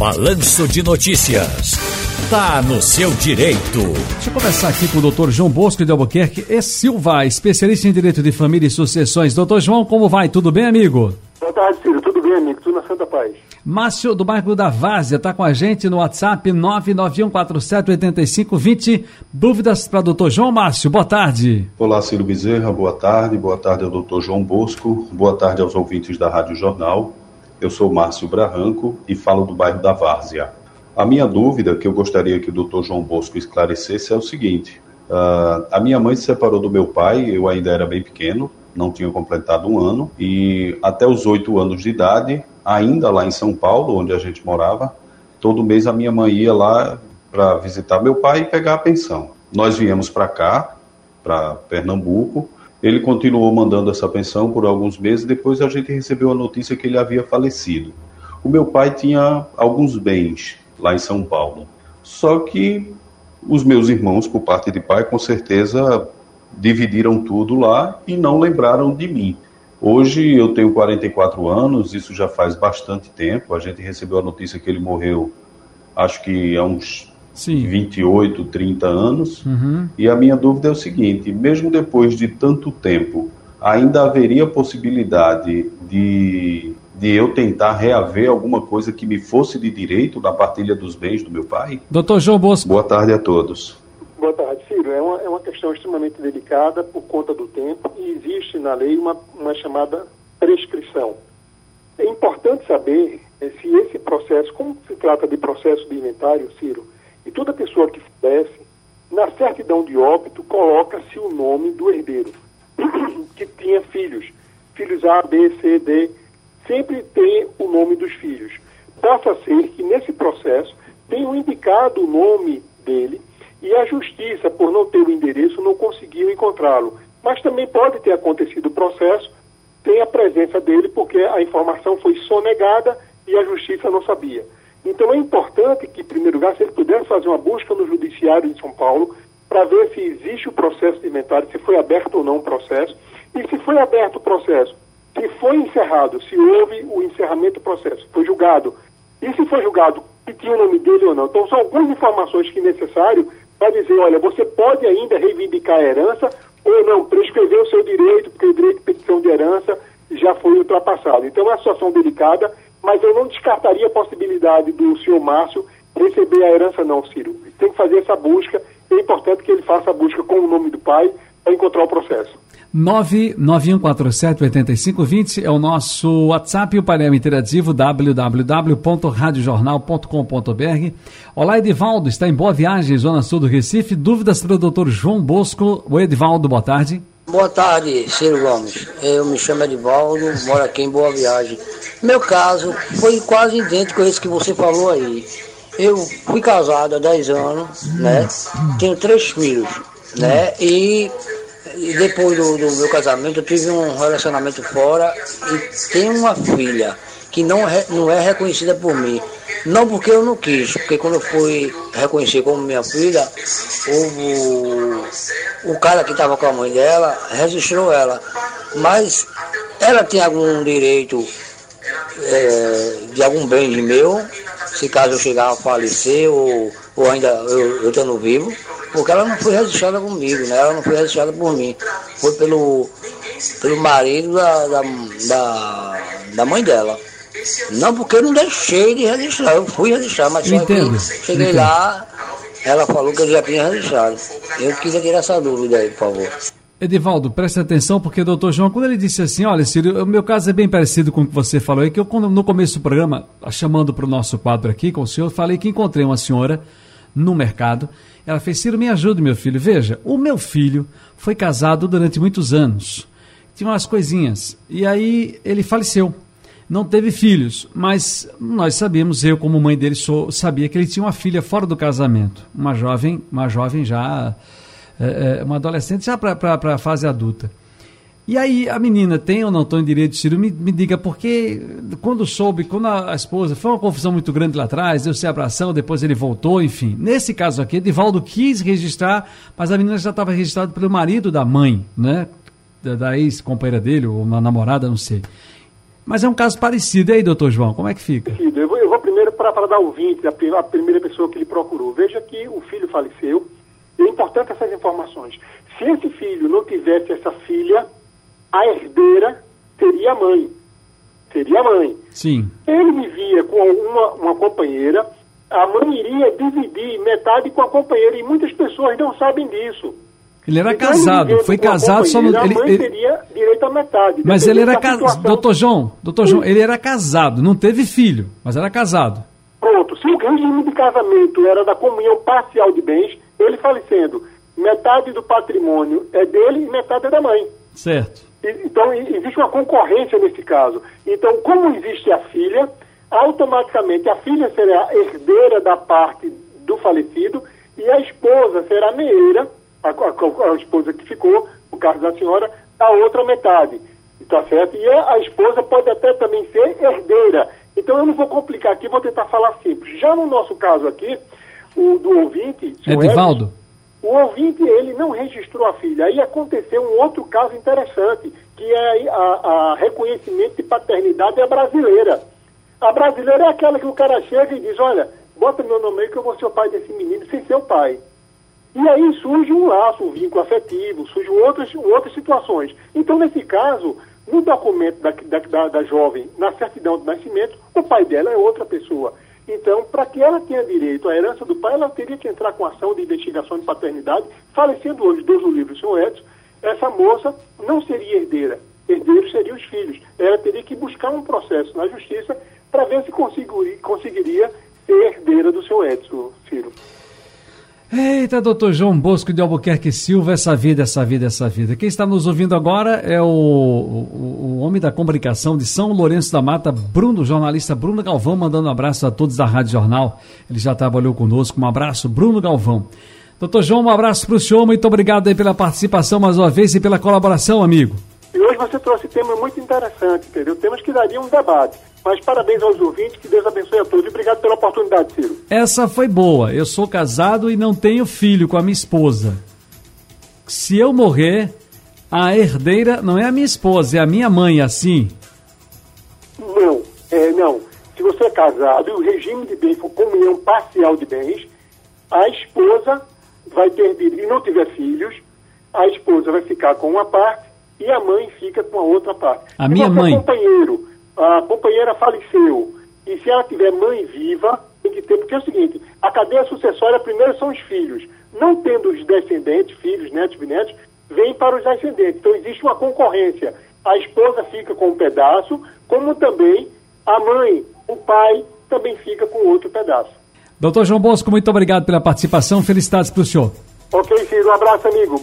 Balanço de Notícias. Tá no seu direito. Deixa eu começar aqui com o doutor João Bosco de Albuquerque e Silva, especialista em direito de família e sucessões. Doutor João, como vai? Tudo bem, amigo? Boa tarde, Ciro. Tudo bem, amigo? Tudo na Santa Paz. Márcio, do bairro da Várzea, está com a gente no WhatsApp 991478520. Dúvidas para doutor João Márcio, boa tarde. Olá, Ciro Bezerra, boa tarde. Boa tarde ao doutor João Bosco. Boa tarde aos ouvintes da Rádio Jornal. Eu sou Márcio Braranco e falo do bairro da Várzea. A minha dúvida que eu gostaria que o doutor João Bosco esclarecesse é o seguinte: uh, a minha mãe se separou do meu pai, eu ainda era bem pequeno, não tinha completado um ano, e até os oito anos de idade, ainda lá em São Paulo, onde a gente morava, todo mês a minha mãe ia lá para visitar meu pai e pegar a pensão. Nós viemos para cá, para Pernambuco, ele continuou mandando essa pensão por alguns meses, depois a gente recebeu a notícia que ele havia falecido. O meu pai tinha alguns bens lá em São Paulo. Só que os meus irmãos, por parte de pai, com certeza dividiram tudo lá e não lembraram de mim. Hoje eu tenho 44 anos, isso já faz bastante tempo. A gente recebeu a notícia que ele morreu, acho que há uns Sim. 28, 30 anos. Uhum. E a minha dúvida é o seguinte: mesmo depois de tanto tempo, ainda haveria possibilidade de, de eu tentar reaver alguma coisa que me fosse de direito na partilha dos bens do meu pai? Doutor João Bosco. Boa tarde a todos. Boa tarde, Ciro. É uma, é uma questão extremamente delicada por conta do tempo e existe na lei uma, uma chamada prescrição. É importante saber eh, se esse processo, como se trata de processo de inventário, Ciro, e toda pessoa que falece, na certidão de óbito, coloca-se o nome do herdeiro, que tinha filhos. Filhos A, B, C, D. Sempre tem o nome dos filhos. Passa a ser que nesse processo tenham indicado o nome dele e a justiça, por não ter o endereço, não conseguiu encontrá-lo. Mas também pode ter acontecido o processo sem a presença dele, porque a informação foi sonegada e a justiça não sabia. Então é importante que, em primeiro lugar, se ele pudesse fazer uma busca no Judiciário de São Paulo para ver se existe o processo de inventário, se foi aberto ou não o processo, e se foi aberto o processo, se foi encerrado, se houve o encerramento do processo, foi julgado, e se foi julgado, se tinha o nome dele ou não. Então são algumas informações que é necessário para dizer, olha, você pode ainda reivindicar a herança ou não, prescrever o seu direito, porque o direito de petição de herança já foi ultrapassado. Então é uma situação delicada mas eu não descartaria a possibilidade do senhor Márcio receber a herança, não, Ciro. Tem que fazer essa busca, é importante que ele faça a busca com o nome do pai para encontrar o processo. 991478520 é o nosso WhatsApp e o painel interativo www.radiojornal.com.br. Olá, Edivaldo, está em Boa Viagem, Zona Sul do Recife. Dúvidas para o doutor João Bosco. O Edivaldo, boa tarde. Boa tarde, Ciro Gomes. Eu me chamo Edivaldo, moro aqui em Boa Viagem. Meu caso foi quase idêntico a esse que você falou aí. Eu fui casado há 10 anos, né? Tenho três filhos, né? E, depois do, do, meu casamento eu tive um relacionamento fora e tenho uma filha que não é, não é reconhecida por mim. Não porque eu não quis, porque quando eu fui reconhecer como minha filha, o, o cara que estava com a mãe dela registrou ela. Mas ela tem algum direito é, de algum bem de meu, se caso eu chegar a falecer ou, ou ainda eu estando vivo, porque ela não foi registrada comigo, né? Ela não foi registrada por mim. Foi pelo, pelo marido da, da, da, da mãe dela. Não porque eu não deixei de registrar, eu fui registrar, mas só Entendo. que cheguei Entendo. lá, ela falou que eu já tinha registrado. Eu queria tirar essa dúvida aí, por favor. Edivaldo, preste atenção, porque o doutor João, quando ele disse assim, olha, Ciro, o meu caso é bem parecido com o que você falou, é que eu, no começo do programa, chamando para o nosso quadro aqui com o senhor, falei que encontrei uma senhora no mercado. Ela fez, Ciro, me ajude, meu filho. Veja, o meu filho foi casado durante muitos anos. Tinha umas coisinhas. E aí ele faleceu. Não teve filhos, mas nós sabíamos, eu como mãe dele sou, sabia que ele tinha uma filha fora do casamento. Uma jovem, uma jovem já é, é, uma adolescente já para a fase adulta. E aí a menina tem ou não tem direito, Ciro? Me, me diga, porque quando soube, quando a, a, esposa, foi uma confusão muito grande lá atrás, deu-se abração, depois ele voltou, enfim. Nesse caso aqui, Edivaldo quis registrar, mas a menina já estava registrada pelo marido da mãe, né? Da, da ex-companheira dele, ou uma namorada, não sei. Mas é um caso parecido. E aí, doutor João, como é que fica? Eu vou, eu vou primeiro para dar ouvinte, a primeira pessoa que ele procurou. Veja que o filho faleceu. É importante essas informações. Se esse filho não tivesse essa filha, a herdeira seria a mãe. Seria a mãe. Sim. Ele vivia com uma, uma companheira, a mãe iria dividir metade com a companheira, e muitas pessoas não sabem disso. Ele era então, casado, ele foi casado só no. Ele, ele teria direito à metade. Mas ele era casado. Doutor João, doutor João, ele era casado, não teve filho, mas era casado. Pronto, se o regime de casamento era da comunhão parcial de bens, ele falecendo, metade do patrimônio é dele e metade é da mãe. Certo. Então, existe uma concorrência nesse caso. Então, como existe a filha, automaticamente a filha será herdeira da parte do falecido e a esposa será meeira, a, a, a esposa que ficou, no caso da senhora, a outra metade. Tá certo? E a, a esposa pode até também ser herdeira. Então, eu não vou complicar aqui, vou tentar falar simples. Já no nosso caso aqui, o do ouvinte... Edivaldo? O ouvinte, ele não registrou a filha. Aí aconteceu um outro caso interessante, que é a, a reconhecimento de paternidade é brasileira. A brasileira é aquela que o cara chega e diz, olha, bota meu nome aí que eu vou ser o pai desse menino sem ser o pai. E aí surge um laço, um vínculo afetivo, surgem outras, outras situações. Então, nesse caso, no documento da, da, da jovem, na certidão de nascimento, o pai dela é outra pessoa. Então, para que ela tenha direito à herança do pai, ela teria que entrar com ação de investigação de paternidade. Falecendo hoje, Deus o livre, o senhor Edson, essa moça não seria herdeira. Herdeiros seriam os filhos. Ela teria que buscar um processo na justiça para ver se conseguiria, conseguiria ser herdeira do seu Edson, filho. Eita, doutor João Bosco de Albuquerque Silva, essa vida, essa vida, essa vida. Quem está nos ouvindo agora é o, o, o homem da comunicação de São Lourenço da Mata, Bruno, jornalista Bruno Galvão, mandando um abraço a todos da Rádio Jornal. Ele já trabalhou conosco. Um abraço, Bruno Galvão. Doutor João, um abraço para o senhor, muito obrigado pela participação mais uma vez e pela colaboração, amigo. E hoje você trouxe temas muito interessantes, entendeu? Temas que dariam um debate. Mas parabéns aos ouvintes, que Deus abençoe a todos. E obrigado pela oportunidade, Ciro. Essa foi boa. Eu sou casado e não tenho filho com a minha esposa. Se eu morrer, a herdeira não é a minha esposa, é a minha mãe, assim? Não, é, não. Se você é casado e o regime de bens for comunhão parcial de bens, a esposa vai ter, e não tiver filhos, a esposa vai ficar com uma parte e a mãe fica com a outra parte. A se minha mãe. companheiro a companheira faleceu e se ela tiver mãe viva, tem que ter, porque é o seguinte, a cadeia sucessória primeiro são os filhos. Não tendo os descendentes, filhos, netos, bisnetos, vem para os ascendentes. Então existe uma concorrência. A esposa fica com um pedaço, como também a mãe, o pai também fica com outro pedaço. Doutor João Bosco, muito obrigado pela participação. Felicidades para o senhor. Ok, filho. Um abraço, amigo.